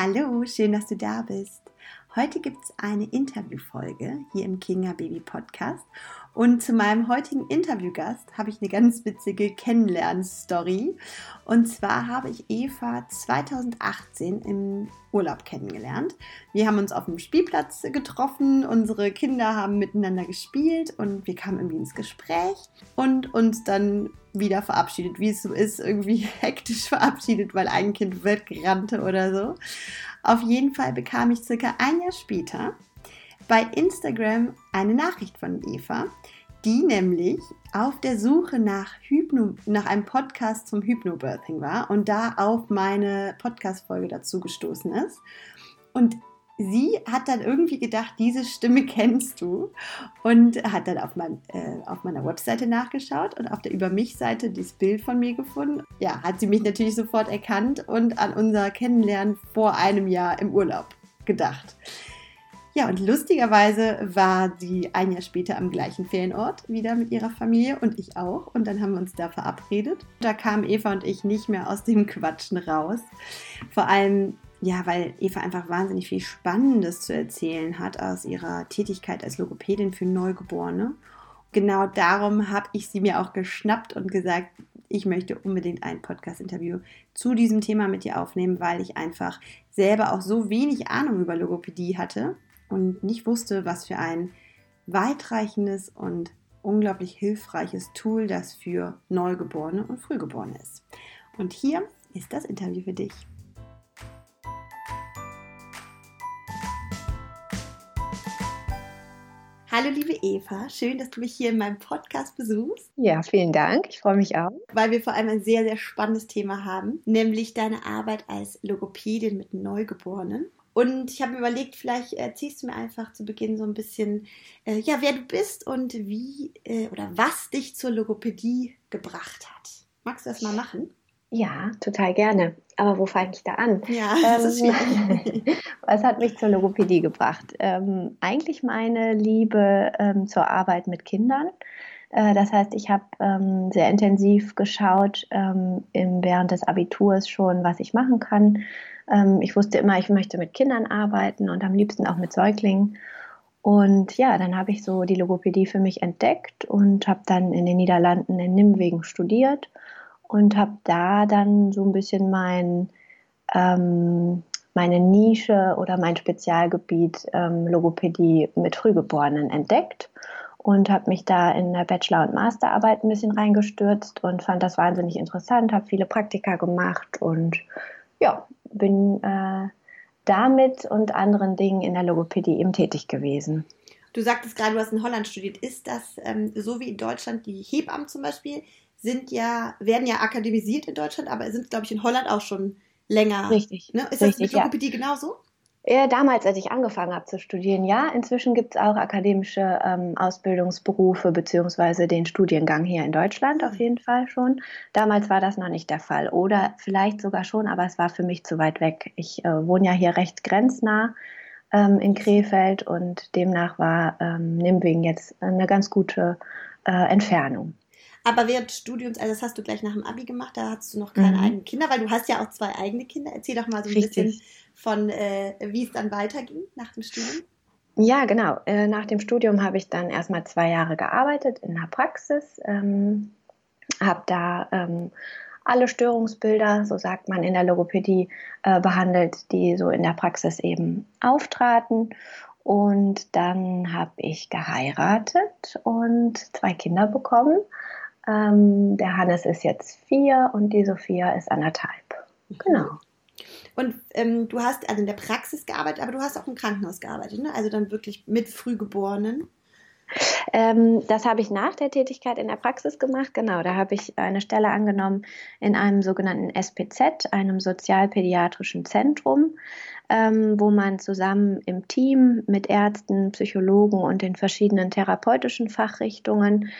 Hallo, schön, dass du da bist. Heute gibt es eine Interviewfolge hier im Kinga Baby Podcast. Und zu meinem heutigen Interviewgast habe ich eine ganz witzige Kennenlernstory. Und zwar habe ich Eva 2018 im Urlaub kennengelernt. Wir haben uns auf dem Spielplatz getroffen, unsere Kinder haben miteinander gespielt und wir kamen irgendwie ins Gespräch und uns dann wieder verabschiedet, wie es so ist, irgendwie hektisch verabschiedet, weil ein Kind wegrannte oder so. Auf jeden Fall bekam ich circa ein Jahr später bei Instagram eine Nachricht von Eva, die nämlich auf der Suche nach, Hypno, nach einem Podcast zum Hypnobirthing war und da auf meine Podcast-Folge dazu gestoßen ist. Und sie hat dann irgendwie gedacht, diese Stimme kennst du und hat dann auf, mein, äh, auf meiner Webseite nachgeschaut und auf der Über mich-Seite dieses Bild von mir gefunden. Ja, hat sie mich natürlich sofort erkannt und an unser Kennenlernen vor einem Jahr im Urlaub gedacht. Ja, und lustigerweise war sie ein Jahr später am gleichen Ferienort wieder mit ihrer Familie und ich auch. Und dann haben wir uns da verabredet. Da kamen Eva und ich nicht mehr aus dem Quatschen raus. Vor allem ja, weil Eva einfach wahnsinnig viel Spannendes zu erzählen hat aus ihrer Tätigkeit als Logopädin für Neugeborene. Genau darum habe ich sie mir auch geschnappt und gesagt, ich möchte unbedingt ein Podcast-Interview zu diesem Thema mit dir aufnehmen, weil ich einfach selber auch so wenig Ahnung über Logopädie hatte und nicht wusste, was für ein weitreichendes und unglaublich hilfreiches Tool das für Neugeborene und Frühgeborene ist. Und hier ist das Interview für dich. Hallo liebe Eva, schön, dass du mich hier in meinem Podcast besuchst. Ja, vielen Dank. Ich freue mich auch. Weil wir vor allem ein sehr, sehr spannendes Thema haben, nämlich deine Arbeit als Logopädin mit Neugeborenen. Und ich habe mir überlegt, vielleicht erzählst du mir einfach zu Beginn so ein bisschen, äh, ja, wer du bist und wie äh, oder was dich zur Logopädie gebracht hat. Magst du das mal machen? Ja, total gerne. Aber wo fange ich da an? Ja, ähm, was hat mich zur Logopädie gebracht? Ähm, eigentlich meine Liebe ähm, zur Arbeit mit Kindern. Äh, das heißt, ich habe ähm, sehr intensiv geschaut ähm, im, während des Abiturs schon, was ich machen kann. Ähm, ich wusste immer, ich möchte mit Kindern arbeiten und am liebsten auch mit Säuglingen. Und ja, dann habe ich so die Logopädie für mich entdeckt und habe dann in den Niederlanden in Nimwegen studiert und habe da dann so ein bisschen mein, ähm, meine Nische oder mein Spezialgebiet ähm, Logopädie mit Frühgeborenen entdeckt und habe mich da in der Bachelor- und Masterarbeit ein bisschen reingestürzt und fand das wahnsinnig interessant, habe viele Praktika gemacht und ja, bin äh, damit und anderen Dingen in der Logopädie eben tätig gewesen. Du sagtest gerade, du hast in Holland studiert. Ist das ähm, so wie in Deutschland die Hebammen zum Beispiel? sind ja, werden ja akademisiert in Deutschland, aber sind, glaube ich, in Holland auch schon länger. Richtig. Ne? Ist richtig, das mit Logopädie ja. genauso? Ja, damals, als ich angefangen habe zu studieren, ja. Inzwischen gibt es auch akademische ähm, Ausbildungsberufe beziehungsweise den Studiengang hier in Deutschland auf jeden Fall schon. Damals war das noch nicht der Fall oder vielleicht sogar schon, aber es war für mich zu weit weg. Ich äh, wohne ja hier recht grenznah ähm, in Krefeld und demnach war ähm, Nimwegen jetzt eine ganz gute äh, Entfernung. Aber während Studiums, also das hast du gleich nach dem Abi gemacht, da hattest du noch keine mhm. eigenen Kinder, weil du hast ja auch zwei eigene Kinder. Erzähl doch mal so ein Richtig. bisschen von, äh, wie es dann weiterging nach dem Studium. Ja, genau. Äh, nach dem Studium habe ich dann erstmal zwei Jahre gearbeitet in der Praxis, ähm, habe da ähm, alle Störungsbilder, so sagt man in der Logopädie, äh, behandelt, die so in der Praxis eben auftraten. Und dann habe ich geheiratet und zwei Kinder bekommen. Ähm, der Hannes ist jetzt vier und die Sophia ist anderthalb. Mhm. Genau. Und ähm, du hast also in der Praxis gearbeitet, aber du hast auch im Krankenhaus gearbeitet, ne? Also dann wirklich mit Frühgeborenen. Ähm, das habe ich nach der Tätigkeit in der Praxis gemacht. Genau, da habe ich eine Stelle angenommen in einem sogenannten SPZ, einem sozialpädiatrischen Zentrum, ähm, wo man zusammen im Team mit Ärzten, Psychologen und den verschiedenen therapeutischen Fachrichtungen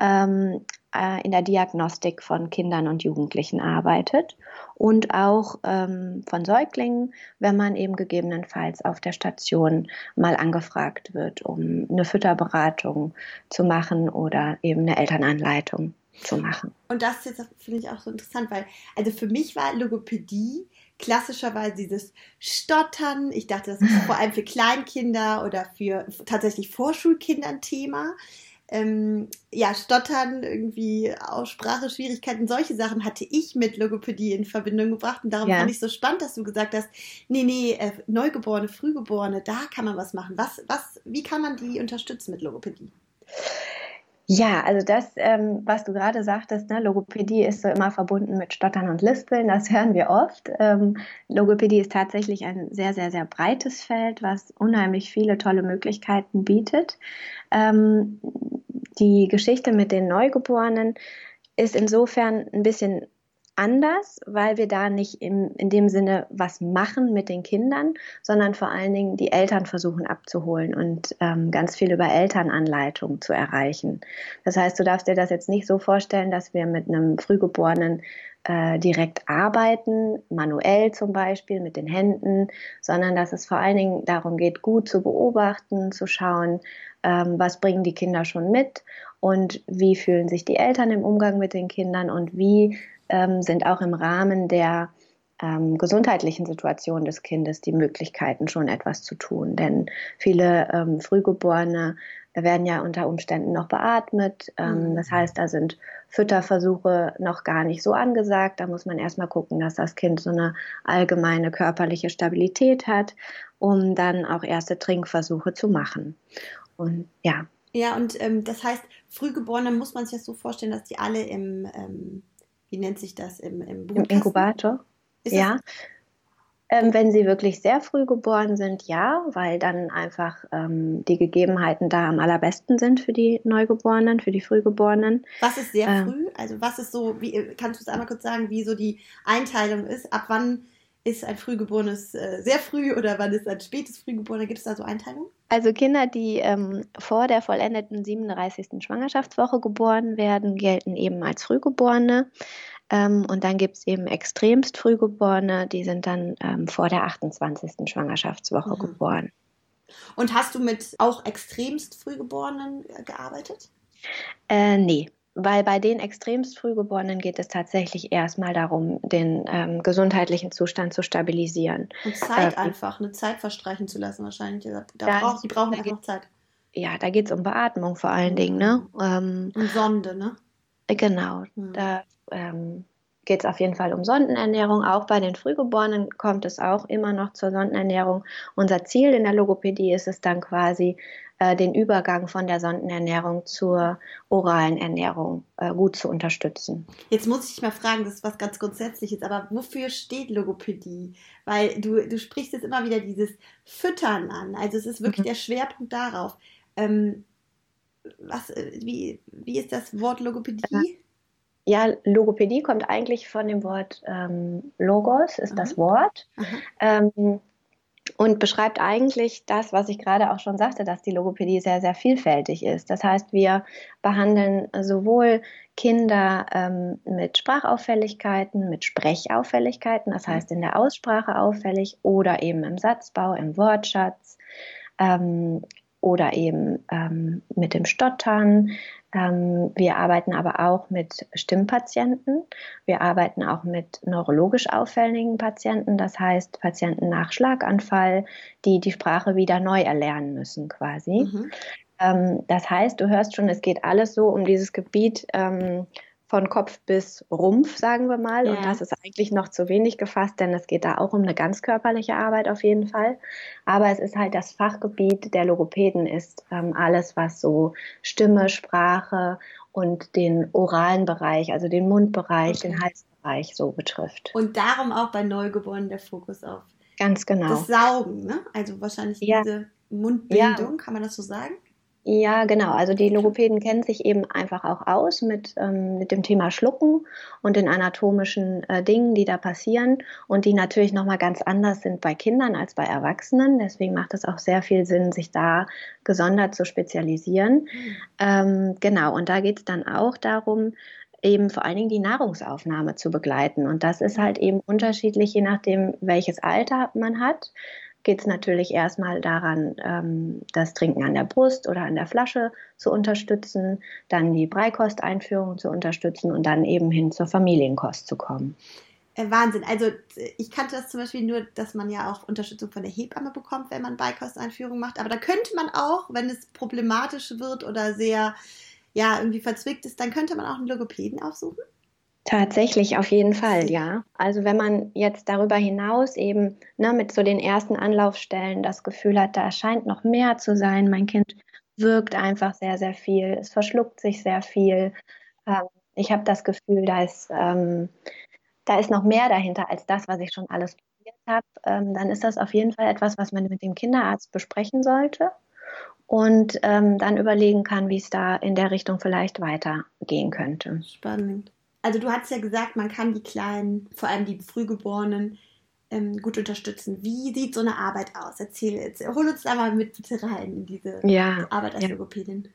ähm, äh, in der Diagnostik von Kindern und Jugendlichen arbeitet und auch ähm, von Säuglingen, wenn man eben gegebenenfalls auf der Station mal angefragt wird, um eine Fütterberatung zu machen oder eben eine Elternanleitung zu machen. Und das jetzt finde ich auch so interessant, weil also für mich war Logopädie klassischerweise dieses Stottern. Ich dachte, das ist vor allem für Kleinkinder oder für tatsächlich Vorschulkinder ein Thema. Ähm, ja, Stottern, irgendwie Ausspracheschwierigkeiten, solche Sachen hatte ich mit Logopädie in Verbindung gebracht. Und darum ja. fand ich so spannend, dass du gesagt hast, nee, nee, äh, Neugeborene, Frühgeborene, da kann man was machen. Was, was, wie kann man die unterstützen mit Logopädie? Ja, also das, ähm, was du gerade sagtest, ne, Logopädie ist so immer verbunden mit Stottern und Lispeln, das hören wir oft. Ähm, Logopädie ist tatsächlich ein sehr, sehr, sehr breites Feld, was unheimlich viele tolle Möglichkeiten bietet. Ähm, die Geschichte mit den Neugeborenen ist insofern ein bisschen anders, weil wir da nicht im, in dem Sinne was machen mit den Kindern, sondern vor allen Dingen die Eltern versuchen abzuholen und ähm, ganz viel über Elternanleitung zu erreichen. Das heißt, du darfst dir das jetzt nicht so vorstellen, dass wir mit einem Frühgeborenen äh, direkt arbeiten, manuell zum Beispiel mit den Händen, sondern dass es vor allen Dingen darum geht, gut zu beobachten, zu schauen, ähm, was bringen die Kinder schon mit und wie fühlen sich die Eltern im Umgang mit den Kindern und wie ähm, sind auch im Rahmen der ähm, gesundheitlichen Situation des Kindes die Möglichkeiten, schon etwas zu tun. Denn viele ähm, Frühgeborene werden ja unter Umständen noch beatmet. Ähm, mhm. Das heißt, da sind Fütterversuche noch gar nicht so angesagt. Da muss man erstmal gucken, dass das Kind so eine allgemeine körperliche Stabilität hat, um dann auch erste Trinkversuche zu machen. Und ja. Ja, und ähm, das heißt, Frühgeborene muss man sich das so vorstellen, dass die alle im ähm, wie nennt sich das im, im, Im Inkubator? Ist ja. Ähm, wenn sie wirklich sehr früh geboren sind, ja, weil dann einfach ähm, die Gegebenheiten da am allerbesten sind für die Neugeborenen, für die Frühgeborenen. Was ist sehr ähm, früh? Also was ist so, wie, kannst du es einmal kurz sagen, wie so die Einteilung ist? Ab wann ist ein Frühgeborenes äh, sehr früh oder wann ist ein spätes Frühgeborener? Gibt es da so Einteilungen? Also Kinder, die ähm, vor der vollendeten 37. Schwangerschaftswoche geboren werden, gelten eben als Frühgeborene. Ähm, und dann gibt es eben extremst Frühgeborene, die sind dann ähm, vor der 28. Schwangerschaftswoche mhm. geboren. Und hast du mit auch extremst Frühgeborenen äh, gearbeitet? Äh, nee, weil bei den extremst Frühgeborenen geht es tatsächlich erstmal darum, den ähm, gesundheitlichen Zustand zu stabilisieren. Und Zeit äh, einfach, eine Zeit verstreichen zu lassen wahrscheinlich. Da, da brauch, die brauchen einfach Zeit. Ja, da geht es um Beatmung vor allen Dingen. Ne? Ähm, Und Sonde, ne? Genau, mhm. da ähm, geht es auf jeden Fall um Sondenernährung. Auch bei den Frühgeborenen kommt es auch immer noch zur Sondenernährung. Unser Ziel in der Logopädie ist es dann quasi, äh, den Übergang von der Sondenernährung zur oralen Ernährung äh, gut zu unterstützen. Jetzt muss ich mal fragen, das ist was ganz Grundsätzliches, aber wofür steht Logopädie? Weil du, du sprichst jetzt immer wieder dieses Füttern an. Also es ist wirklich mhm. der Schwerpunkt darauf. Ähm, was, äh, wie, wie ist das Wort Logopädie? Ja, Logopädie kommt eigentlich von dem Wort ähm, Logos, ist mhm. das Wort. Ähm, und beschreibt eigentlich das, was ich gerade auch schon sagte, dass die Logopädie sehr, sehr vielfältig ist. Das heißt, wir behandeln sowohl Kinder ähm, mit Sprachauffälligkeiten, mit Sprechauffälligkeiten, das heißt in der Aussprache auffällig oder eben im Satzbau, im Wortschatz ähm, oder eben ähm, mit dem Stottern, wir arbeiten aber auch mit Stimmpatienten. Wir arbeiten auch mit neurologisch auffälligen Patienten, das heißt Patienten nach Schlaganfall, die die Sprache wieder neu erlernen müssen quasi. Mhm. Ähm, das heißt, du hörst schon, es geht alles so um dieses Gebiet ähm, von Kopf bis Rumpf, sagen wir mal. Ja. Und das ist eigentlich noch zu wenig gefasst, denn es geht da auch um eine ganz körperliche Arbeit auf jeden Fall. Aber es ist halt das Fachgebiet der Logopäden ist ähm, alles, was so Stimme, Sprache und den oralen Bereich, also den Mundbereich, okay. den Halsbereich so betrifft. Und darum auch bei Neugeborenen der Fokus auf Ganz genau. Das Saugen, ne? Also wahrscheinlich ja. diese Mundbildung, ja. kann man das so sagen? Ja, genau. Also die Logopäden kennen sich eben einfach auch aus mit, ähm, mit dem Thema Schlucken und den anatomischen äh, Dingen, die da passieren und die natürlich nochmal ganz anders sind bei Kindern als bei Erwachsenen. Deswegen macht es auch sehr viel Sinn, sich da gesondert zu spezialisieren. Mhm. Ähm, genau, und da geht es dann auch darum, eben vor allen Dingen die Nahrungsaufnahme zu begleiten. Und das ist halt eben unterschiedlich, je nachdem, welches Alter man hat geht es natürlich erstmal daran, ähm, das Trinken an der Brust oder an der Flasche zu unterstützen, dann die Beikosteinführung zu unterstützen und dann eben hin zur Familienkost zu kommen. Äh, Wahnsinn. Also ich kannte das zum Beispiel nur, dass man ja auch Unterstützung von der Hebamme bekommt, wenn man Beikosteinführung macht. Aber da könnte man auch, wenn es problematisch wird oder sehr, ja, irgendwie verzwickt ist, dann könnte man auch einen Logopäden aufsuchen. Tatsächlich, auf jeden Fall, ja. Also wenn man jetzt darüber hinaus eben ne, mit so den ersten Anlaufstellen das Gefühl hat, da scheint noch mehr zu sein, mein Kind wirkt einfach sehr, sehr viel, es verschluckt sich sehr viel. Ähm, ich habe das Gefühl, da ist, ähm, da ist noch mehr dahinter als das, was ich schon alles probiert habe. Ähm, dann ist das auf jeden Fall etwas, was man mit dem Kinderarzt besprechen sollte und ähm, dann überlegen kann, wie es da in der Richtung vielleicht weitergehen könnte. Spannend also du hast ja gesagt, man kann die Kleinen, vor allem die Frühgeborenen, ähm, gut unterstützen. Wie sieht so eine Arbeit aus? Erzähl jetzt, hol uns da mal mit bitte rein in diese ja, Arbeit als ja. Logopädin.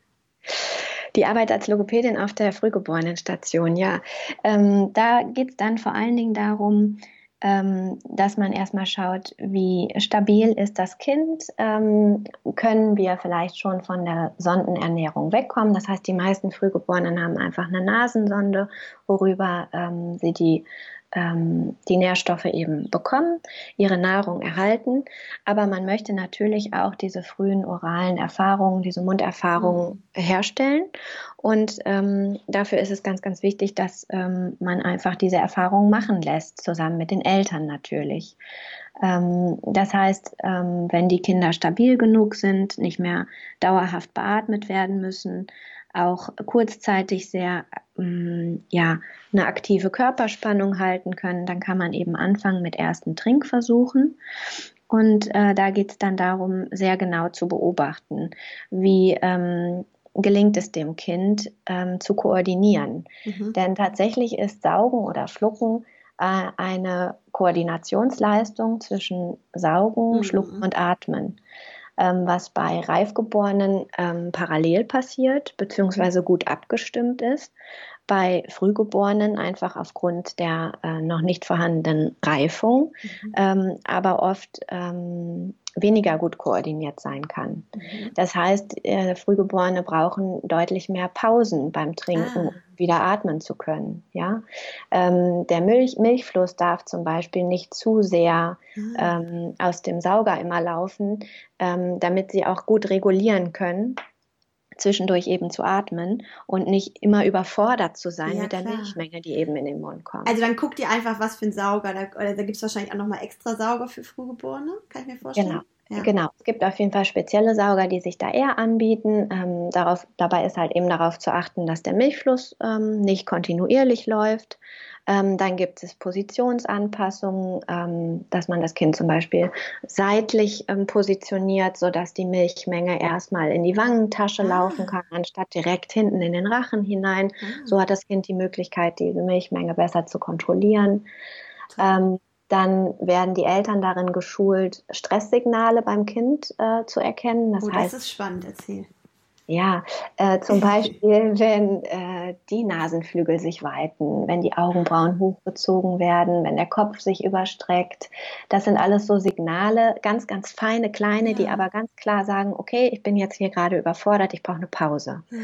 Die Arbeit als Logopädin auf der Frühgeborenenstation, ja. Ähm, da geht es dann vor allen Dingen darum, ähm, dass man erstmal schaut, wie stabil ist das Kind, ähm, können wir vielleicht schon von der Sondenernährung wegkommen. Das heißt, die meisten Frühgeborenen haben einfach eine Nasensonde, worüber ähm, sie die ähm, die Nährstoffe eben bekommen, ihre Nahrung erhalten. Aber man möchte natürlich auch diese frühen oralen Erfahrungen, diese Munderfahrungen mhm. herstellen. Und ähm, dafür ist es ganz, ganz wichtig, dass ähm, man einfach diese Erfahrungen machen lässt, zusammen mit den Eltern natürlich. Ähm, das heißt, ähm, wenn die Kinder stabil genug sind, nicht mehr dauerhaft beatmet werden müssen, auch kurzzeitig sehr ähm, ja, eine aktive Körperspannung halten können, dann kann man eben anfangen mit ersten Trinkversuchen. Und äh, da geht es dann darum, sehr genau zu beobachten, wie ähm, gelingt es dem Kind ähm, zu koordinieren. Mhm. Denn tatsächlich ist Saugen oder Schlucken äh, eine Koordinationsleistung zwischen Saugen, mhm. Schlucken und Atmen ähm, was bei Reifgeborenen ähm, parallel passiert, beziehungsweise gut abgestimmt ist. Bei Frühgeborenen einfach aufgrund der äh, noch nicht vorhandenen Reifung, mhm. ähm, aber oft ähm, weniger gut koordiniert sein kann. Mhm. Das heißt, äh, Frühgeborene brauchen deutlich mehr Pausen beim Trinken, ah. um wieder atmen zu können. Ja? Ähm, der Milch, Milchfluss darf zum Beispiel nicht zu sehr ah. ähm, aus dem Sauger immer laufen, ähm, damit sie auch gut regulieren können zwischendurch eben zu atmen und nicht immer überfordert zu sein ja, mit der klar. Milchmenge, die eben in den Mund kommt. Also dann guckt ihr einfach, was für ein Sauger, da, oder da gibt es wahrscheinlich auch nochmal extra Sauger für Frühgeborene, kann ich mir vorstellen. Genau. Ja. Genau, es gibt auf jeden Fall spezielle Sauger, die sich da eher anbieten. Ähm, darauf, dabei ist halt eben darauf zu achten, dass der Milchfluss ähm, nicht kontinuierlich läuft. Ähm, dann gibt es Positionsanpassungen, ähm, dass man das Kind zum Beispiel seitlich ähm, positioniert, sodass die Milchmenge erstmal in die Wangentasche ah. laufen kann, anstatt direkt hinten in den Rachen hinein. Ah. So hat das Kind die Möglichkeit, diese Milchmenge besser zu kontrollieren. Dann werden die Eltern darin geschult, Stresssignale beim Kind äh, zu erkennen. Das oh, heißt, das ist spannend, erzähl. Ja, äh, zum Beispiel, wenn äh, die Nasenflügel sich weiten, wenn die Augenbrauen hochgezogen werden, wenn der Kopf sich überstreckt. Das sind alles so Signale, ganz, ganz feine, kleine, ja. die aber ganz klar sagen, okay, ich bin jetzt hier gerade überfordert, ich brauche eine Pause. Ja.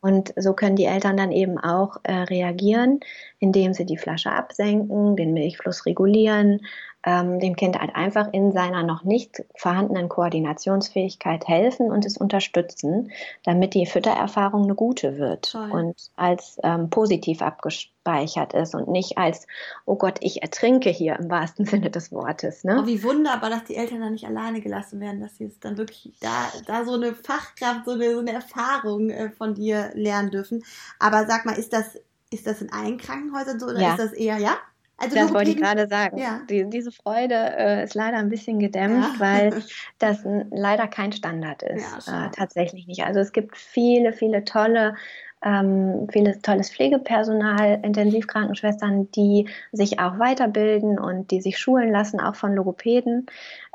Und so können die Eltern dann eben auch äh, reagieren, indem sie die Flasche absenken, den Milchfluss regulieren, ähm, dem Kind halt einfach in seiner noch nicht vorhandenen Koordinationsfähigkeit helfen und es unterstützen, damit die Füttererfahrung eine gute wird Toll. und als ähm, positiv abgespeichert ist und nicht als, oh Gott, ich ertrinke hier im wahrsten Sinne des Wortes. Ne? Oh, wie wunderbar, dass die Eltern da nicht alleine gelassen werden, dass sie es dann wirklich da, da so eine Fachkraft, so eine, so eine Erfahrung äh, von dir lernen dürfen. Aber sag mal, ist das, ist das in allen Krankenhäusern so oder ja. ist das eher, ja? Also das wollte ich gerade sagen. Ja. Die, diese Freude äh, ist leider ein bisschen gedämpft, ja. weil das leider kein Standard ist. Ja, äh, tatsächlich nicht. Also es gibt viele, viele tolle, ähm, vieles tolles Pflegepersonal, Intensivkrankenschwestern, die sich auch weiterbilden und die sich schulen lassen, auch von Logopäden.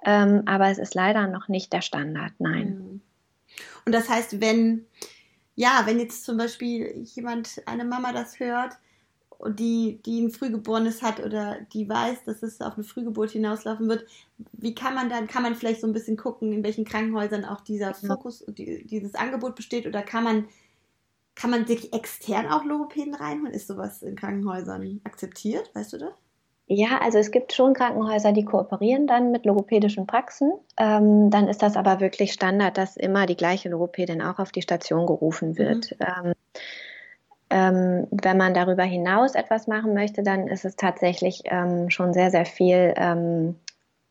Ähm, aber es ist leider noch nicht der Standard, nein. Mhm. Und das heißt, wenn, ja, wenn jetzt zum Beispiel jemand, eine Mama das hört, die, die ein Frühgeborenes hat oder die weiß, dass es auf eine Frühgeburt hinauslaufen wird, wie kann man dann, kann man vielleicht so ein bisschen gucken, in welchen Krankenhäusern auch dieser Fokus, die, dieses Angebot besteht oder kann man, kann man sich extern auch Logopäden reinholen? Ist sowas in Krankenhäusern akzeptiert, weißt du das? Ja, also es gibt schon Krankenhäuser, die kooperieren dann mit logopädischen Praxen. Ähm, dann ist das aber wirklich Standard, dass immer die gleiche Logopädin auch auf die Station gerufen wird. Mhm. Ähm, ähm, wenn man darüber hinaus etwas machen möchte, dann ist es tatsächlich ähm, schon sehr, sehr viel ähm,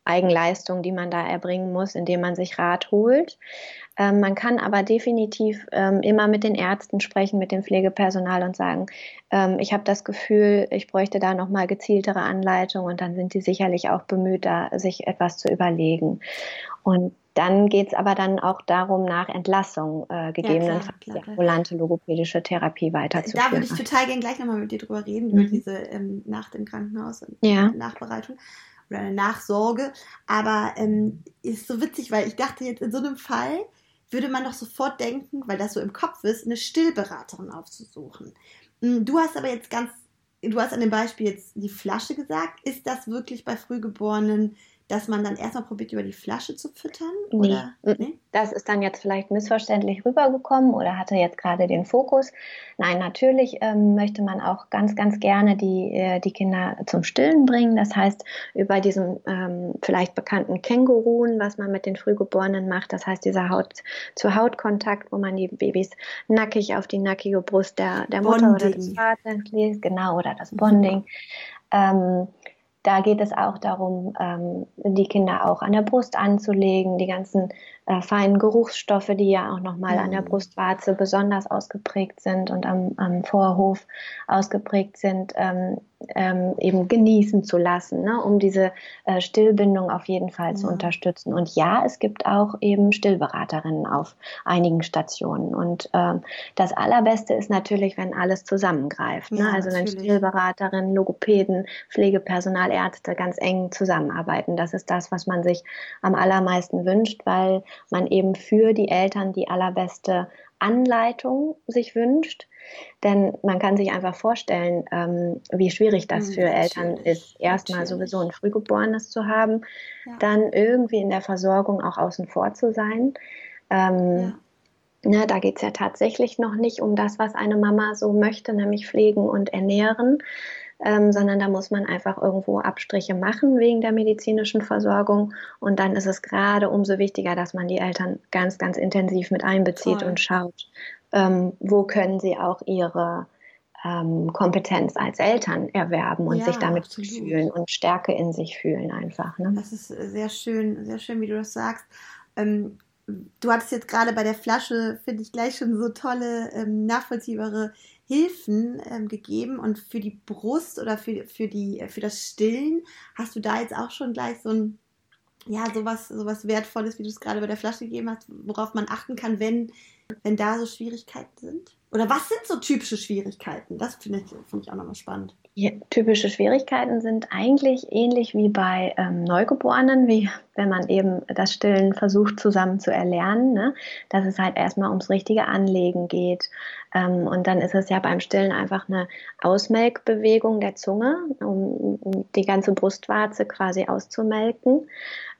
Eigenleistung, die man da erbringen muss, indem man sich Rat holt. Ähm, man kann aber definitiv ähm, immer mit den Ärzten sprechen, mit dem Pflegepersonal und sagen, ähm, ich habe das Gefühl, ich bräuchte da nochmal gezieltere Anleitung und dann sind die sicherlich auch bemüht, da sich etwas zu überlegen. Und dann geht es aber dann auch darum, nach Entlassung äh, gegebenenfalls ja, die ambulante logopädische Therapie weiterzuführen. Da würde ich total gerne gleich nochmal mit dir drüber reden, mhm. über diese ähm, nach dem Krankenhaus und ja. Nachbereitung oder eine Nachsorge. Aber ähm, ist so witzig, weil ich dachte jetzt in so einem Fall würde man doch sofort denken, weil das so im Kopf ist, eine Stillberaterin aufzusuchen. Hm, du hast aber jetzt ganz, du hast an dem Beispiel jetzt die Flasche gesagt. Ist das wirklich bei Frühgeborenen dass man dann erstmal probiert, über die Flasche zu füttern? Nee. nee. Das ist dann jetzt vielleicht missverständlich rübergekommen oder hatte jetzt gerade den Fokus. Nein, natürlich ähm, möchte man auch ganz, ganz gerne die, äh, die Kinder zum Stillen bringen. Das heißt, über diesen ähm, vielleicht bekannten Känguruen, was man mit den Frühgeborenen macht, das heißt dieser Haut-zu-Haut-Kontakt, wo man die Babys nackig auf die nackige Brust der, der Mutter oder des Vaters legt, genau, oder das Bonding. Mhm. Ähm, da geht es auch darum, ähm, die Kinder auch an der Brust anzulegen, die ganzen äh, feinen Geruchsstoffe, die ja auch nochmal mhm. an der mhm. Brustwarze besonders ausgeprägt sind und am, am Vorhof ausgeprägt sind, ähm, ähm, eben genießen zu lassen, ne, um diese äh, Stillbindung auf jeden Fall ja. zu unterstützen. Und ja, es gibt auch eben Stillberaterinnen auf einigen Stationen. Und ähm, das Allerbeste ist natürlich, wenn alles zusammengreift. Ne? Ja, also wenn Stillberaterinnen, Logopäden, Pflegepersonal, Ärzte ganz eng zusammenarbeiten. Das ist das, was man sich am allermeisten wünscht, weil man eben für die Eltern die allerbeste Anleitung sich wünscht. Denn man kann sich einfach vorstellen, ähm, wie schwierig das hm, für Eltern ist, erstmal sowieso ein Frühgeborenes zu haben, ja. dann irgendwie in der Versorgung auch außen vor zu sein. Ähm, ja. Ne, da geht es ja tatsächlich noch nicht um das, was eine Mama so möchte, nämlich pflegen und ernähren, ähm, sondern da muss man einfach irgendwo Abstriche machen wegen der medizinischen Versorgung. Und dann ist es gerade umso wichtiger, dass man die Eltern ganz, ganz intensiv mit einbezieht Toll. und schaut, ähm, wo können sie auch ihre ähm, Kompetenz als Eltern erwerben und ja, sich damit absolut. fühlen und Stärke in sich fühlen einfach. Ne? Das ist sehr schön, sehr schön, wie du das sagst. Ähm, du hattest jetzt gerade bei der Flasche, finde ich, gleich schon so tolle, ähm, nachvollziehbare Hilfen ähm, gegeben und für die Brust oder für, für, die, äh, für das Stillen hast du da jetzt auch schon gleich so ein, ja, sowas, sowas Wertvolles, wie du es gerade bei der Flasche gegeben hast, worauf man achten kann, wenn, wenn da so Schwierigkeiten sind? Oder was sind so typische Schwierigkeiten? Das finde ich, find ich auch nochmal spannend. Ja, typische Schwierigkeiten sind eigentlich ähnlich wie bei ähm, Neugeborenen, wie wenn man eben das Stillen versucht zusammen zu erlernen, ne? dass es halt erstmal ums richtige Anlegen geht. Ähm, und dann ist es ja beim Stillen einfach eine Ausmelkbewegung der Zunge, um, um die ganze Brustwarze quasi auszumelken.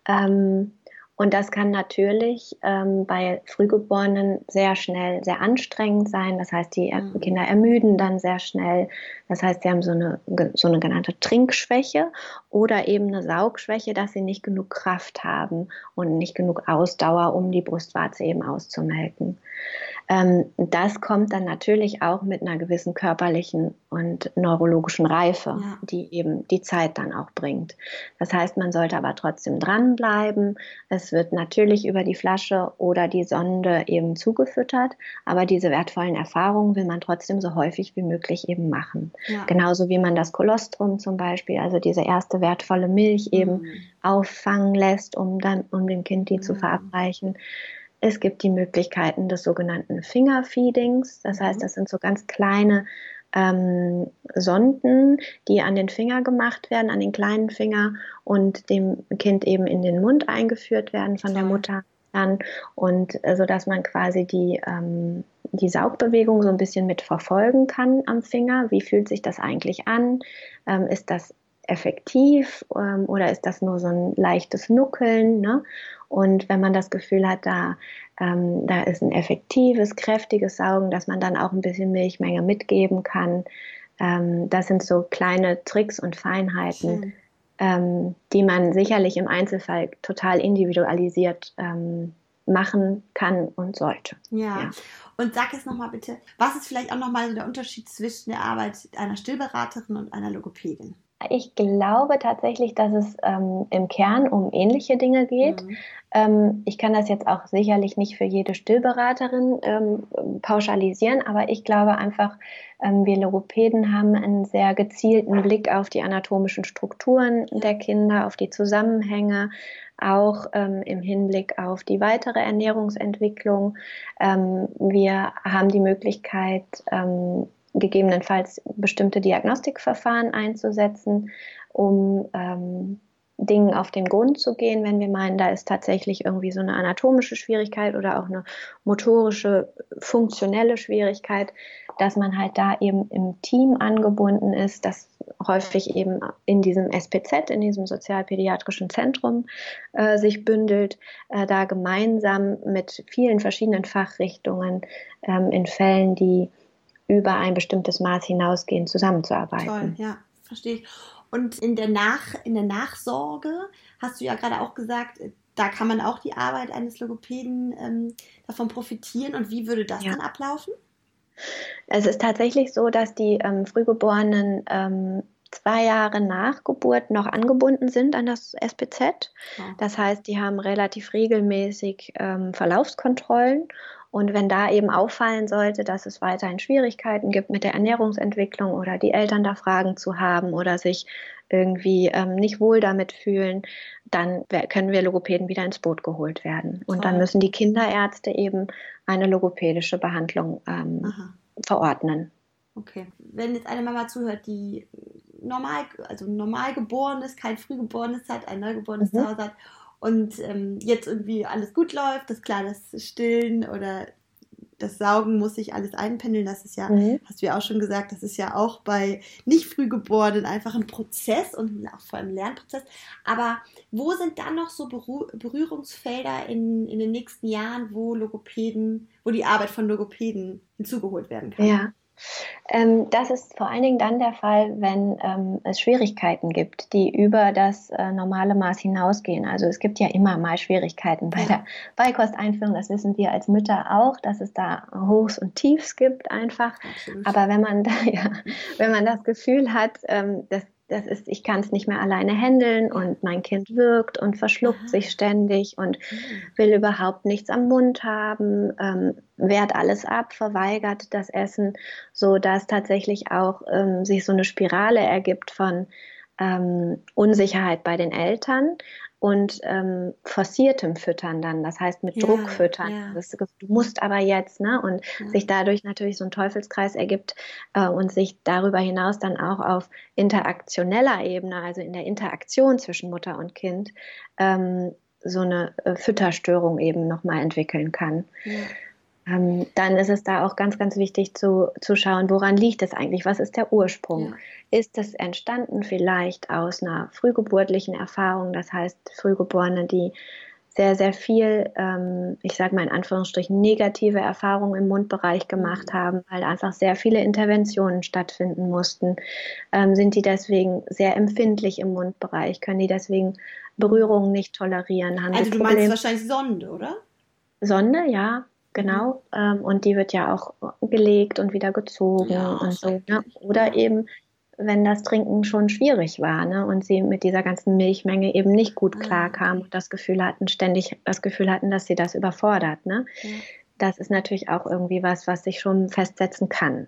Ähm, und das kann natürlich ähm, bei Frühgeborenen sehr schnell sehr anstrengend sein. Das heißt, die mhm. Kinder ermüden dann sehr schnell. Das heißt, sie haben so eine, so eine genannte Trinkschwäche oder eben eine Saugschwäche, dass sie nicht genug Kraft haben und nicht genug Ausdauer, um die Brustwarze eben auszumelken. Ähm, das kommt dann natürlich auch mit einer gewissen körperlichen und neurologischen Reife, ja. die eben die Zeit dann auch bringt. Das heißt, man sollte aber trotzdem dranbleiben. Es wird natürlich über die Flasche oder die Sonde eben zugefüttert, aber diese wertvollen Erfahrungen will man trotzdem so häufig wie möglich eben machen. Ja. Genauso wie man das Kolostrum zum Beispiel, also diese erste wertvolle Milch eben mhm. auffangen lässt, um dann um dem Kind die mhm. zu verabreichen. Es gibt die Möglichkeiten des sogenannten Fingerfeedings. Das heißt, mhm. das sind so ganz kleine ähm, Sonden, die an den Finger gemacht werden, an den kleinen Finger und dem Kind eben in den Mund eingeführt werden von der Mutter dann und äh, so dass man quasi die ähm, die Saugbewegung so ein bisschen mit verfolgen kann am Finger. Wie fühlt sich das eigentlich an? Ähm, ist das effektiv ähm, oder ist das nur so ein leichtes Nuckeln? Ne? Und wenn man das Gefühl hat, da, ähm, da ist ein effektives, kräftiges Saugen, dass man dann auch ein bisschen Milchmenge mitgeben kann, Ähm, das sind so kleine Tricks und Feinheiten, ähm, die man sicherlich im Einzelfall total individualisiert ähm, machen kann und sollte. Ja. ja. Und sag jetzt nochmal bitte, was ist vielleicht auch nochmal so der Unterschied zwischen der Arbeit einer Stillberaterin und einer Logopädin? Ich glaube tatsächlich, dass es ähm, im Kern um ähnliche Dinge geht. Mhm. Ähm, ich kann das jetzt auch sicherlich nicht für jede Stillberaterin ähm, pauschalisieren, aber ich glaube einfach, ähm, wir Logopäden haben einen sehr gezielten Blick auf die anatomischen Strukturen der Kinder, auf die Zusammenhänge, auch ähm, im Hinblick auf die weitere Ernährungsentwicklung. Ähm, wir haben die Möglichkeit, gegebenenfalls bestimmte Diagnostikverfahren einzusetzen, um ähm, Dingen auf den Grund zu gehen, wenn wir meinen, da ist tatsächlich irgendwie so eine anatomische Schwierigkeit oder auch eine motorische, funktionelle Schwierigkeit, dass man halt da eben im Team angebunden ist, das häufig eben in diesem SPZ, in diesem sozialpädiatrischen Zentrum äh, sich bündelt, äh, da gemeinsam mit vielen verschiedenen Fachrichtungen ähm, in Fällen, die über ein bestimmtes Maß hinausgehen, zusammenzuarbeiten. Toll, ja, verstehe ich. Und in der, Nach, in der Nachsorge hast du ja gerade auch gesagt, da kann man auch die Arbeit eines Logopäden ähm, davon profitieren. Und wie würde das ja. dann ablaufen? Es ist tatsächlich so, dass die ähm, Frühgeborenen ähm, zwei Jahre nach Geburt noch angebunden sind an das SPZ. Das heißt, die haben relativ regelmäßig ähm, Verlaufskontrollen und wenn da eben auffallen sollte, dass es weiterhin Schwierigkeiten gibt mit der Ernährungsentwicklung oder die Eltern da Fragen zu haben oder sich irgendwie ähm, nicht wohl damit fühlen, dann können wir Logopäden wieder ins Boot geholt werden. Und Toll. dann müssen die Kinderärzte eben eine logopädische Behandlung ähm, verordnen. Okay. Wenn jetzt eine Mama zuhört, die normal, also normal geboren ist, kein Frühgeborenes hat, ein Neugeborenes mhm. zu Hause hat und ähm, jetzt irgendwie alles gut läuft, das klar, das Stillen oder das Saugen muss sich alles einpendeln. Das ist ja, mhm. hast du ja auch schon gesagt, das ist ja auch bei nicht Frühgeborenen einfach ein Prozess und auch vor allem ein Lernprozess. Aber wo sind dann noch so Berührungsfelder in, in den nächsten Jahren, wo Logopäden, wo die Arbeit von Logopäden hinzugeholt werden kann? Ja. Ähm, das ist vor allen Dingen dann der Fall, wenn ähm, es Schwierigkeiten gibt, die über das äh, normale Maß hinausgehen. Also es gibt ja immer mal Schwierigkeiten bei der Beikosteinführung. Das wissen wir als Mütter auch, dass es da Hochs und Tiefs gibt einfach. Absolut. Aber wenn man da, ja, wenn man das Gefühl hat, ähm, das das ist, ich kann es nicht mehr alleine handeln und mein Kind wirkt und verschluckt Aha. sich ständig und mhm. will überhaupt nichts am Mund haben, ähm, wehrt alles ab, verweigert das Essen, so dass tatsächlich auch ähm, sich so eine Spirale ergibt von ähm, Unsicherheit bei den Eltern, und ähm, forciertem Füttern dann, das heißt mit ja, Druck füttern. Ja. Das, du musst aber jetzt, ne? Und ja. sich dadurch natürlich so ein Teufelskreis ergibt äh, und sich darüber hinaus dann auch auf interaktioneller Ebene, also in der Interaktion zwischen Mutter und Kind, ähm, so eine äh, Fütterstörung eben nochmal entwickeln kann. Ähm, dann ist es da auch ganz, ganz wichtig zu, zu schauen, woran liegt es eigentlich? Was ist der Ursprung? Ja. Ist es entstanden vielleicht aus einer frühgeburtlichen Erfahrung? Das heißt, Frühgeborene, die sehr, sehr viel, ähm, ich sage mal in Anführungsstrichen, negative Erfahrungen im Mundbereich gemacht mhm. haben, weil einfach sehr viele Interventionen stattfinden mussten. Ähm, sind die deswegen sehr empfindlich im Mundbereich? Können die deswegen Berührungen nicht tolerieren? Haben also du meinst wahrscheinlich Sonde, oder? Sonde, ja, Genau, ähm, und die wird ja auch gelegt und wieder gezogen ja, und so. Ne? Oder eben, wenn das Trinken schon schwierig war ne? und sie mit dieser ganzen Milchmenge eben nicht gut mhm. klarkam und das Gefühl hatten, ständig das Gefühl hatten, dass sie das überfordert. Ne? Ja. Das ist natürlich auch irgendwie was, was sich schon festsetzen kann.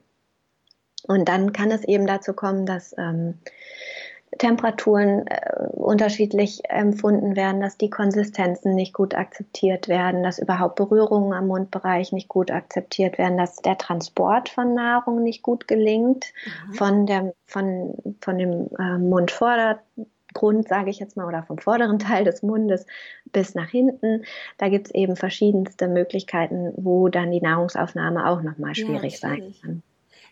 Und dann kann es eben dazu kommen, dass ähm, Temperaturen äh, unterschiedlich empfunden werden, dass die Konsistenzen nicht gut akzeptiert werden, dass überhaupt Berührungen am Mundbereich nicht gut akzeptiert werden, dass der Transport von Nahrung nicht gut gelingt, mhm. von, der, von, von dem äh, Mundvordergrund, sage ich jetzt mal, oder vom vorderen Teil des Mundes bis nach hinten. Da gibt es eben verschiedenste Möglichkeiten, wo dann die Nahrungsaufnahme auch nochmal schwierig ja, sein kann.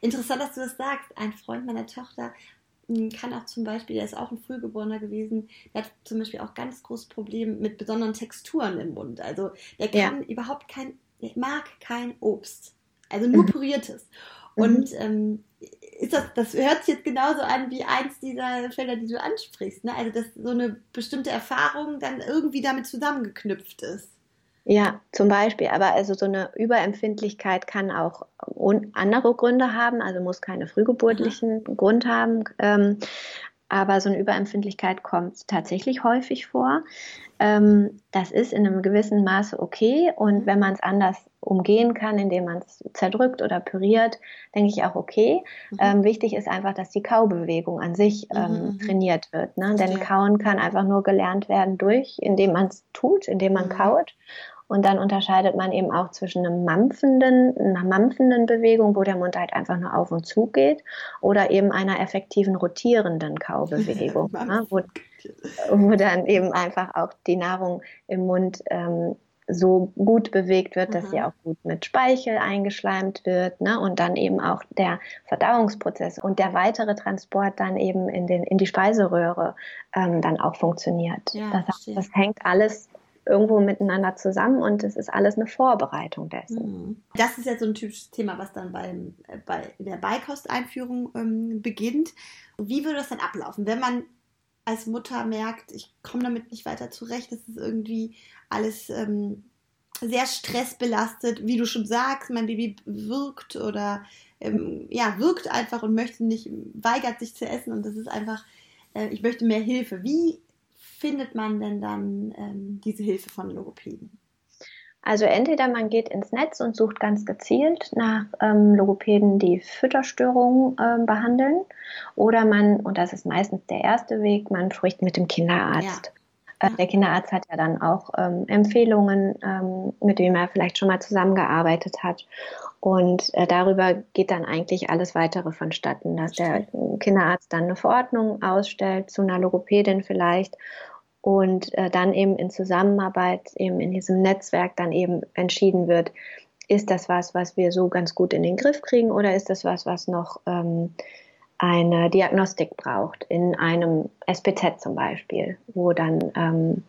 Interessant, dass du das sagst. Ein Freund meiner Tochter kann auch zum Beispiel, der ist auch ein Frühgeborener gewesen, der hat zum Beispiel auch ganz großes Problem mit besonderen Texturen im Mund. Also der kann ja. überhaupt kein, der mag kein Obst. Also nur mhm. püriertes. Mhm. Und ähm, ist das, das hört sich jetzt genauso an wie eins dieser Felder, die du ansprichst. Ne? Also, dass so eine bestimmte Erfahrung dann irgendwie damit zusammengeknüpft ist. Ja, zum Beispiel. Aber also so eine Überempfindlichkeit kann auch andere Gründe haben, also muss keine frühgeburtlichen Aha. Grund haben. Ähm, aber so eine Überempfindlichkeit kommt tatsächlich häufig vor. Ähm, das ist in einem gewissen Maße okay und wenn man es anders umgehen kann, indem man es zerdrückt oder püriert, denke ich auch okay. Mhm. Ähm, wichtig ist einfach, dass die Kaubewegung an sich mhm, ähm, mhm. trainiert wird. Ne? Denn Kauen kann einfach nur gelernt werden durch, indem man es tut, indem man mhm. kaut. Und dann unterscheidet man eben auch zwischen einem mampfenden, einer mampfenden Bewegung, wo der Mund halt einfach nur auf und zu geht, oder eben einer effektiven rotierenden Kaubewegung, ne, wo, wo, dann eben einfach auch die Nahrung im Mund ähm, so gut bewegt wird, dass mhm. sie auch gut mit Speichel eingeschleimt wird ne? und dann eben auch der Verdauungsprozess und der weitere Transport dann eben in, den, in die Speiseröhre ähm, dann auch funktioniert. Ja, das, das, hängt alles irgendwo miteinander zusammen und es ist alles eine Vorbereitung dessen. Mhm. Das ist ja so ein typisches Thema, was dann beim, äh, bei der Beikosteinführung ähm, beginnt. Wie würde das dann ablaufen, wenn man als Mutter merkt, ich komme damit nicht weiter zurecht, das ist irgendwie alles ähm, sehr stressbelastet, wie du schon sagst, mein Baby wirkt oder ähm, ja, wirkt einfach und möchte nicht, weigert sich zu essen und das ist einfach, äh, ich möchte mehr Hilfe. Wie findet man denn dann ähm, diese Hilfe von Logopäden? Also entweder man geht ins Netz und sucht ganz gezielt nach ähm, Logopäden, die Fütterstörungen ähm, behandeln, oder man, und das ist meistens der erste Weg, man spricht mit dem Kinderarzt. Ja. Äh, der Kinderarzt hat ja dann auch ähm, Empfehlungen, ähm, mit denen er vielleicht schon mal zusammengearbeitet hat. Und äh, darüber geht dann eigentlich alles weitere vonstatten, dass der Kinderarzt dann eine Verordnung ausstellt zu einer Logopädin vielleicht und äh, dann eben in Zusammenarbeit eben in diesem Netzwerk dann eben entschieden wird, ist das was, was wir so ganz gut in den Griff kriegen oder ist das was, was noch ähm, eine Diagnostik braucht, in einem SPZ zum Beispiel, wo dann ähm,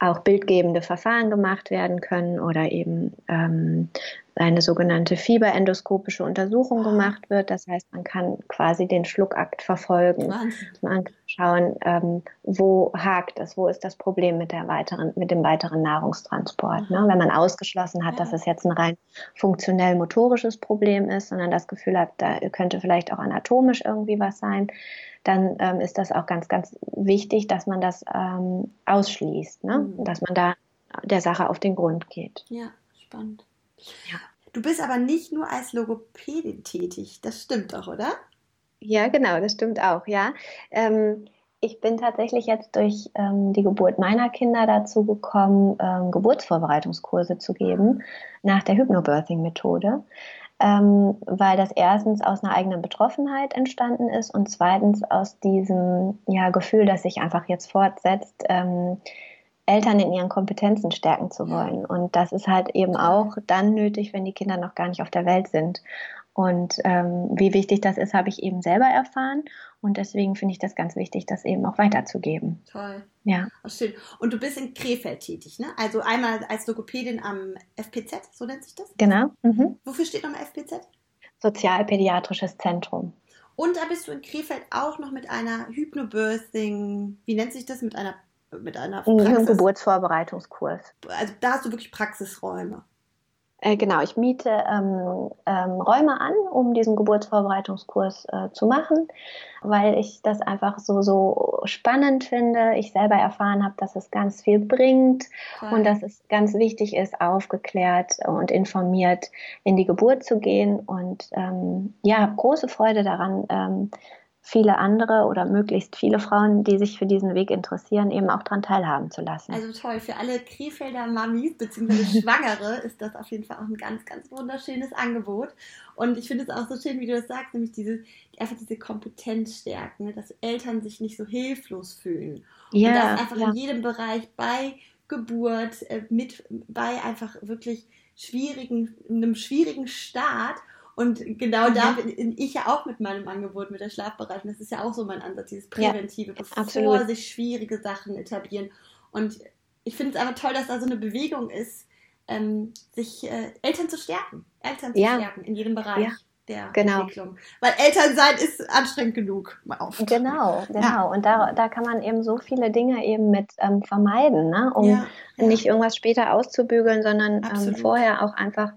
auch bildgebende Verfahren gemacht werden können oder eben ähm, eine sogenannte fieberendoskopische Untersuchung ah. gemacht wird. Das heißt, man kann quasi den Schluckakt verfolgen. Wahnsinn. Man kann schauen, ähm, wo hakt es, wo ist das Problem mit, der weiteren, mit dem weiteren Nahrungstransport. Ne? Wenn man ausgeschlossen hat, ja. dass es jetzt ein rein funktionell motorisches Problem ist, sondern das Gefühl hat, da könnte vielleicht auch anatomisch irgendwie was sein, dann ähm, ist das auch ganz, ganz wichtig, dass man das ähm, ausschließt, ne? Mhm. dass man da der Sache auf den Grund geht. Ja, spannend. Ja. Du bist aber nicht nur als Logopädin tätig, das stimmt doch, oder? Ja, genau, das stimmt auch, ja. Ähm, ich bin tatsächlich jetzt durch ähm, die Geburt meiner Kinder dazu gekommen, ähm, Geburtsvorbereitungskurse zu geben nach der Hypnobirthing-Methode ähm, weil das erstens aus einer eigenen Betroffenheit entstanden ist und zweitens aus diesem ja, Gefühl, das sich einfach jetzt fortsetzt, ähm, Eltern in ihren Kompetenzen stärken zu wollen. Und das ist halt eben auch dann nötig, wenn die Kinder noch gar nicht auf der Welt sind. Und ähm, wie wichtig das ist, habe ich eben selber erfahren. Und deswegen finde ich das ganz wichtig, das eben auch weiterzugeben. Toll. Ja. Oh, schön. Und du bist in Krefeld tätig, ne? Also einmal als Logopädin am FPZ, so nennt sich das? Genau. Mhm. Wofür steht nochmal FPZ? Sozialpädiatrisches Zentrum. Und da bist du in Krefeld auch noch mit einer Hypnobirthing, wie nennt sich das, mit einer mit einer Praxis? Ein Geburtsvorbereitungskurs. Also da hast du wirklich Praxisräume. Äh, genau, ich miete ähm, ähm, Räume an, um diesen Geburtsvorbereitungskurs äh, zu machen, weil ich das einfach so, so spannend finde. Ich selber erfahren habe, dass es ganz viel bringt Toll. und dass es ganz wichtig ist, aufgeklärt und informiert in die Geburt zu gehen. Und ähm, ja, habe große Freude daran, ähm, viele andere oder möglichst viele Frauen, die sich für diesen Weg interessieren, eben auch daran teilhaben zu lassen. Also toll, für alle Krefelder Mamis bzw. Schwangere ist das auf jeden Fall auch ein ganz, ganz wunderschönes Angebot. Und ich finde es auch so schön, wie du das sagst, nämlich diese, einfach diese Kompetenz stärken, ne? dass Eltern sich nicht so hilflos fühlen. Ja, und das einfach ja. in jedem Bereich bei Geburt, äh, mit, bei einfach wirklich schwierigen, einem schwierigen Start und genau mhm. da bin ich ja auch mit meinem Angebot, mit der Schlafbereitung. Das ist ja auch so mein Ansatz, dieses Präventive, ja, bevor absolut. sich schwierige Sachen etablieren. Und ich finde es aber toll, dass da so eine Bewegung ist, ähm, sich äh, Eltern zu stärken. Eltern zu ja. stärken in jedem Bereich. Ja. der genau. Entwicklung. Weil Elternsein ist anstrengend genug. Oft. Genau, genau. Ja. Und da, da kann man eben so viele Dinge eben mit ähm, vermeiden, ne? um ja, ja. nicht irgendwas später auszubügeln, sondern ähm, vorher auch einfach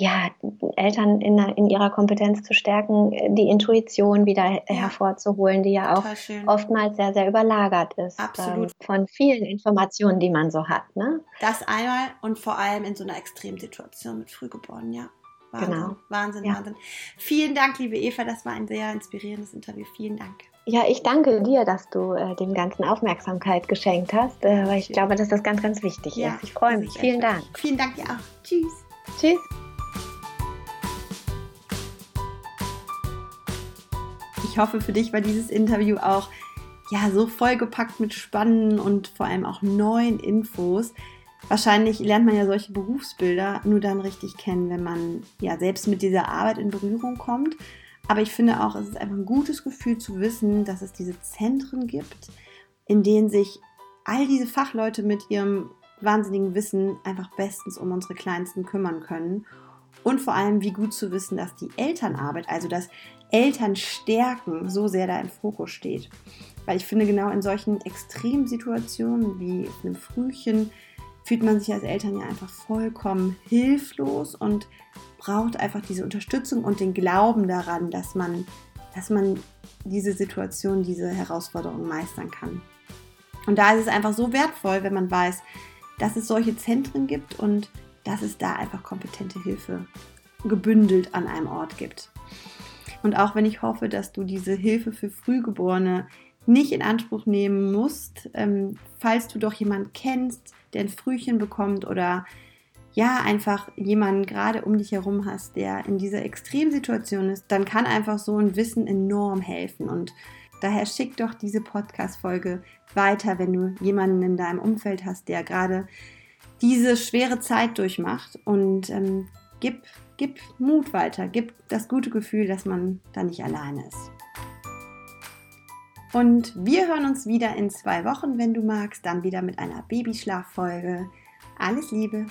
ja, Eltern in, in, ihrer Kompetenz zu stärken, die Intuition wieder ja. hervorzuholen, die ja auch oftmals sehr, sehr überlagert ist Absolut. Ähm, von vielen Informationen, die man so hat. Ne? Das einmal und vor allem in so einer Extremsituation mit Frühgeborenen, ja. Wahnsinn, genau. Wahnsinn, ja. Wahnsinn. Vielen Dank, liebe Eva, das war ein sehr inspirierendes Interview. Vielen Dank. Ja, ich danke dir, dass du äh, dem Ganzen Aufmerksamkeit geschenkt hast, äh, weil ich glaube, dass das ganz, ganz wichtig ja, ist. Ich freue mich. Vielen Dank. Vielen Dank dir auch. Tschüss. Tschüss. Hoffe, für dich war dieses Interview auch ja so vollgepackt mit spannenden und vor allem auch neuen Infos. Wahrscheinlich lernt man ja solche Berufsbilder nur dann richtig kennen, wenn man ja selbst mit dieser Arbeit in Berührung kommt. Aber ich finde auch, es ist einfach ein gutes Gefühl zu wissen, dass es diese Zentren gibt, in denen sich all diese Fachleute mit ihrem wahnsinnigen Wissen einfach bestens um unsere Kleinsten kümmern können. Und vor allem, wie gut zu wissen, dass die Elternarbeit, also das Eltern stärken so sehr da im Fokus steht. Weil ich finde, genau in solchen Extremsituationen wie einem Frühchen fühlt man sich als Eltern ja einfach vollkommen hilflos und braucht einfach diese Unterstützung und den Glauben daran, dass man, dass man diese Situation, diese Herausforderung meistern kann. Und da ist es einfach so wertvoll, wenn man weiß, dass es solche Zentren gibt und dass es da einfach kompetente Hilfe gebündelt an einem Ort gibt. Und auch wenn ich hoffe, dass du diese Hilfe für Frühgeborene nicht in Anspruch nehmen musst, ähm, falls du doch jemanden kennst, der ein Frühchen bekommt oder ja, einfach jemanden gerade um dich herum hast, der in dieser Extremsituation ist, dann kann einfach so ein Wissen enorm helfen. Und daher schick doch diese Podcast-Folge weiter, wenn du jemanden in deinem Umfeld hast, der gerade diese schwere Zeit durchmacht und ähm, gib gib Mut weiter, gib das gute Gefühl, dass man da nicht alleine ist. Und wir hören uns wieder in zwei Wochen, wenn du magst, dann wieder mit einer Babyschlaffolge. Alles Liebe!